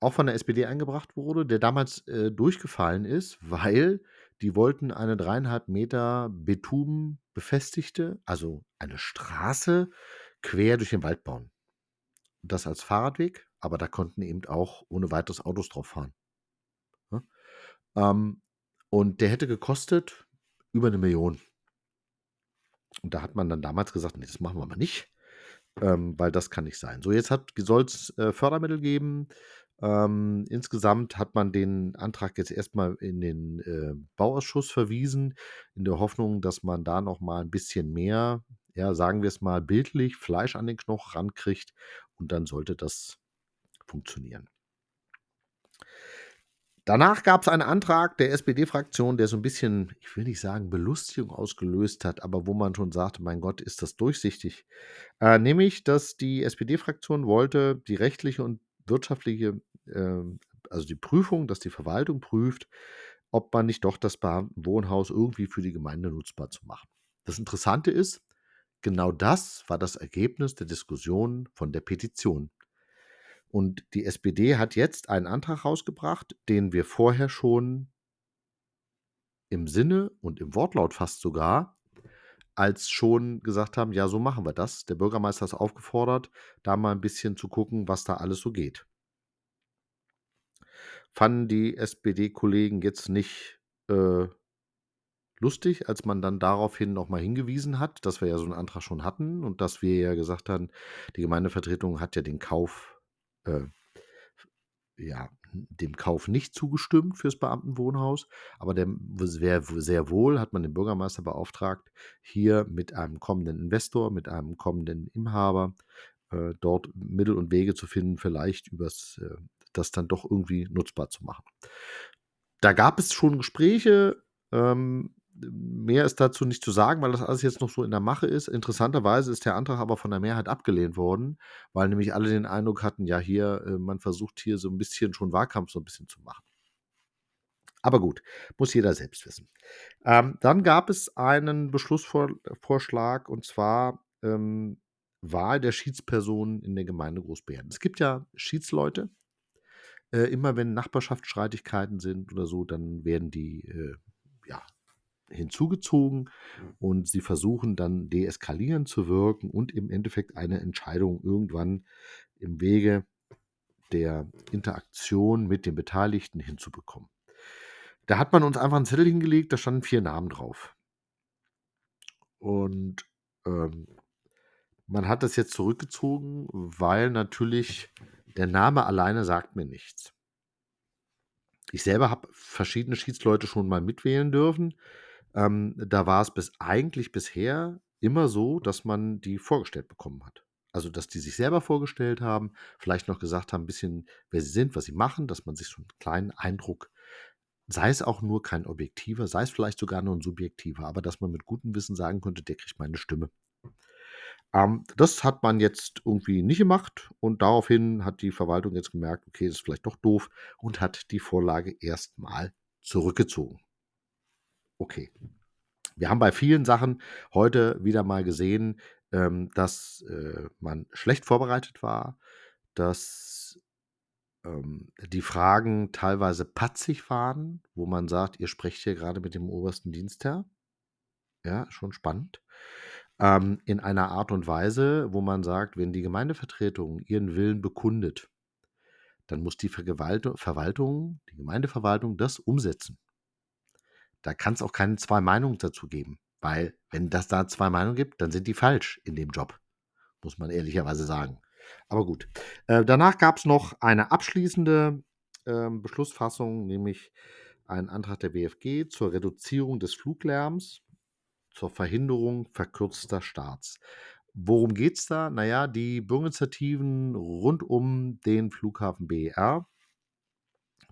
auch von der SPD eingebracht wurde, der damals äh, durchgefallen ist, weil die wollten eine dreieinhalb Meter Betum befestigte, also eine Straße quer durch den Wald bauen. Das als Fahrradweg aber da konnten eben auch ohne weiteres Autos drauf fahren. Ja? Ähm, und der hätte gekostet über eine Million. Und da hat man dann damals gesagt, nee, das machen wir mal nicht, ähm, weil das kann nicht sein. So, jetzt soll es äh, Fördermittel geben Ähm, insgesamt hat man den Antrag jetzt erstmal in den äh, Bauausschuss verwiesen, in der Hoffnung, dass man da noch mal ein bisschen mehr, ja, sagen wir es mal bildlich, Fleisch an den Knochen rankriegt und dann sollte das funktionieren. Danach gab es einen Antrag der SPD-Fraktion, der so ein bisschen, ich will nicht sagen Belustigung ausgelöst hat, aber wo man schon sagte: „Mein Gott, ist das durchsichtig.“ Äh, nämlich, dass die SPD-Fraktion wollte die rechtliche und wirtschaftliche, ähm also die Prüfung, dass die Verwaltung prüft, ob man nicht doch das Beamtenwohnhaus irgendwie für die Gemeinde nutzbar zu machen. Das Interessante ist, genau das war das Ergebnis der Diskussion von der Petition. Und die SPD hat jetzt einen Antrag rausgebracht, den wir vorher schon im Sinne und im Wortlaut fast sogar als schon gesagt haben: „Ja, so machen wir das.“ Der Bürgermeister ist aufgefordert, da mal ein bisschen zu gucken, was da alles so geht. Fanden die SPD-Kollegen jetzt nicht, äh, lustig, als man dann daraufhin noch mal hingewiesen hat, dass wir ja so einen Antrag schon hatten und dass wir ja gesagt haben, die Gemeindevertretung hat ja den Kauf äh, ja, dem Kauf nicht zugestimmt fürs Beamtenwohnhaus, aber der sehr, sehr wohl hat man den Bürgermeister beauftragt, hier mit einem kommenden Investor, mit einem kommenden Inhaber äh, dort Mittel und Wege zu finden, vielleicht übers, äh, das dann doch irgendwie nutzbar zu machen. Da gab es schon Gespräche. Ähm, mehr ist dazu nicht zu sagen, weil das alles jetzt noch so in der Mache ist. Interessanterweise ist der Antrag aber von der Mehrheit abgelehnt worden, weil nämlich alle den Eindruck hatten, ja, hier, äh, man versucht hier so ein bisschen schon Wahlkampf so ein bisschen zu machen. Aber gut, muss jeder selbst wissen. Ähm, dann gab es einen Beschlussvorschlag und zwar ähm, Wahl der Schiedspersonen in der Gemeinde Großbären. Es gibt ja Schiedsleute. Äh, immer wenn Nachbarschaftsstreitigkeiten sind oder so, dann werden die äh, ja, hinzugezogen und sie versuchen dann deeskalierend zu wirken und im Endeffekt eine Entscheidung irgendwann im Wege der Interaktion mit den Beteiligten hinzubekommen. Da hat man uns einfach einen Zettel hingelegt, da standen vier Namen drauf. Und ähm, man hat das jetzt zurückgezogen, weil natürlich der Name alleine sagt mir nichts. Ich selber habe verschiedene Schiedsleute schon mal mitwählen dürfen. Ähm, da war es bis eigentlich bisher immer so, dass man die vorgestellt bekommen hat. Also, dass die sich selber vorgestellt haben, vielleicht noch gesagt haben, ein bisschen, wer sie sind, was sie machen, dass man sich so einen kleinen Eindruck sei es auch nur kein objektiver, sei es vielleicht sogar nur ein subjektiver, aber dass man mit gutem Wissen sagen könnte, der kriegt meine Stimme. Ähm, das hat man jetzt irgendwie nicht gemacht und daraufhin hat die Verwaltung jetzt gemerkt, okay, das ist vielleicht doch doof und hat die Vorlage erstmal zurückgezogen. Okay. Wir haben bei vielen Sachen heute wieder mal gesehen, ähm, dass äh, man schlecht vorbereitet war, dass ähm, die Fragen teilweise patzig waren, wo man sagt, ihr sprecht hier gerade mit dem obersten Dienstherr. Ja, schon spannend. Ähm, in einer Art und Weise, wo man sagt, wenn die Gemeindevertretung ihren Willen bekundet, dann muss die Verwaltung, die Gemeindeverwaltung das umsetzen. Da kann es auch keine zwei Meinungen dazu geben, weil wenn das da zwei Meinungen gibt, dann sind die falsch in dem Job, muss man ehrlicherweise sagen. Aber gut. Äh, danach gab es noch eine abschließende äh, Beschlussfassung, nämlich einen Antrag der WFG zur Reduzierung des Fluglärms, zur Verhinderung verkürzter Starts. Worum geht es da? Naja, die Bürgerinitiativen rund um den Flughafen BER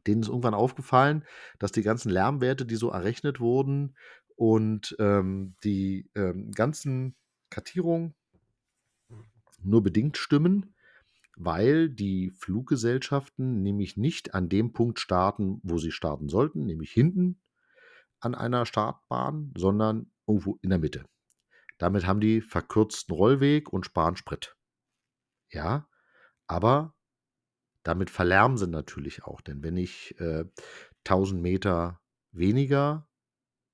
denen ist irgendwann aufgefallen, dass die ganzen Lärmwerte, die so errechnet wurden und ähm, die ähm, ganzen Kartierungen nur bedingt stimmen, weil die Fluggesellschaften nämlich nicht an dem Punkt starten, wo sie starten sollten, nämlich hinten an einer Startbahn, sondern irgendwo in der Mitte. Damit haben die verkürzten Rollweg und sparen Sprit. Ja, aber damit verlärmen sie natürlich auch, denn wenn ich äh, 1000 Meter weniger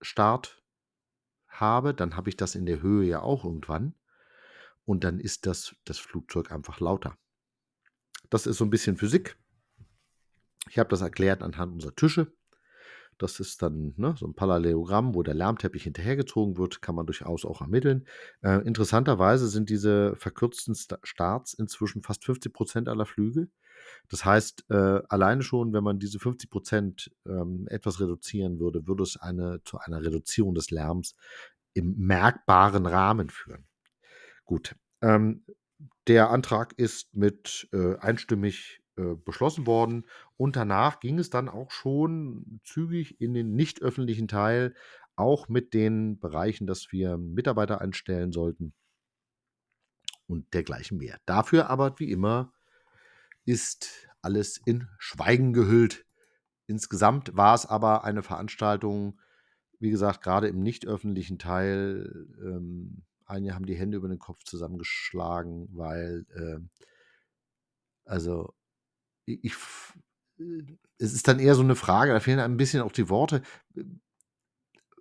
Start habe, dann habe ich das in der Höhe ja auch irgendwann und dann ist das, das Flugzeug einfach lauter. Das ist so ein bisschen Physik. Ich habe das erklärt anhand unserer Tische. Das ist dann ne, so ein Parallelogramm, wo der Lärmteppich hinterhergezogen wird, kann man durchaus auch ermitteln. Äh, interessanterweise sind diese verkürzten Starts inzwischen fast 50 Prozent aller Flüge. Das heißt, äh, alleine schon, wenn man diese 50 Prozent ähm, etwas reduzieren würde, würde es eine, zu einer Reduzierung des Lärms im merkbaren Rahmen führen. Gut, ähm, der Antrag ist mit äh, einstimmig äh, beschlossen worden und danach ging es dann auch schon zügig in den nicht öffentlichen Teil, auch mit den Bereichen, dass wir Mitarbeiter einstellen sollten und dergleichen mehr. Dafür aber, wie immer, ist alles in Schweigen gehüllt. Insgesamt war es aber eine Veranstaltung, wie gesagt, gerade im nicht öffentlichen Teil. Ähm, einige haben die Hände über den Kopf zusammengeschlagen, weil, äh, also, ich, äh, es ist dann eher so eine Frage, da fehlen ein bisschen auch die Worte.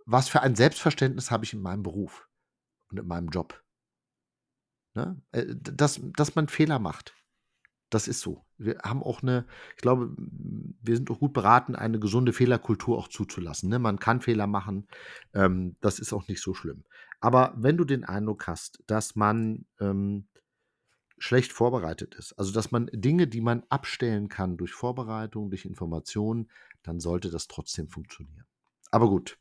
Was für ein Selbstverständnis habe ich in meinem Beruf und in meinem Job? Ne? Äh, dass, dass man Fehler macht. Das ist so. Wir haben auch eine, ich glaube, wir sind auch gut beraten, eine gesunde Fehlerkultur auch zuzulassen. Ne? Man kann Fehler machen, ähm, das ist auch nicht so schlimm. Aber wenn du den Eindruck hast, dass man ähm, schlecht vorbereitet ist, also dass man Dinge, die man abstellen kann durch Vorbereitung, durch Informationen, dann sollte das trotzdem funktionieren. Aber gut,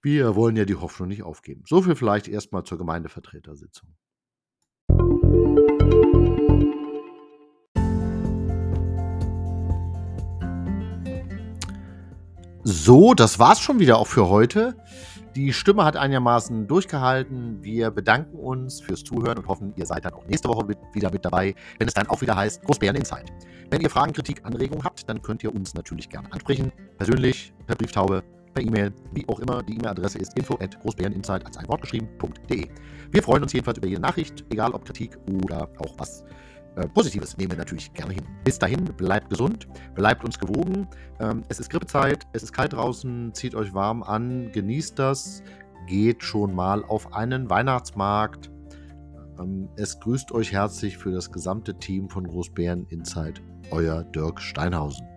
wir wollen ja die Hoffnung nicht aufgeben. So viel vielleicht erstmal zur Gemeindevertretersitzung. So, das war's schon wieder auch für heute. Die Stimme hat einigermaßen durchgehalten. Wir bedanken uns fürs Zuhören und hoffen, ihr seid dann auch nächste Woche mit, wieder mit dabei, wenn es dann auch wieder heißt Großbären Insight. Wenn ihr Fragen, Kritik, Anregungen habt, dann könnt ihr uns natürlich gerne ansprechen. Persönlich, per Brieftaube, per E-Mail, wie auch immer. Die E-Mail-Adresse ist info at großbäreninsight als ein Wort geschrieben.de. Wir freuen uns jedenfalls über jede Nachricht, egal ob Kritik oder auch was äh, Positives nehmen wir natürlich gerne hin. Bis dahin, bleibt gesund, bleibt uns gewogen. Ähm, es ist Grippezeit, es ist kalt draußen, zieht euch warm an, genießt das, geht schon mal auf einen Weihnachtsmarkt. Ähm, es grüßt euch herzlich für das gesamte Team von Großbären Insight, euer Dirk Steinhausen.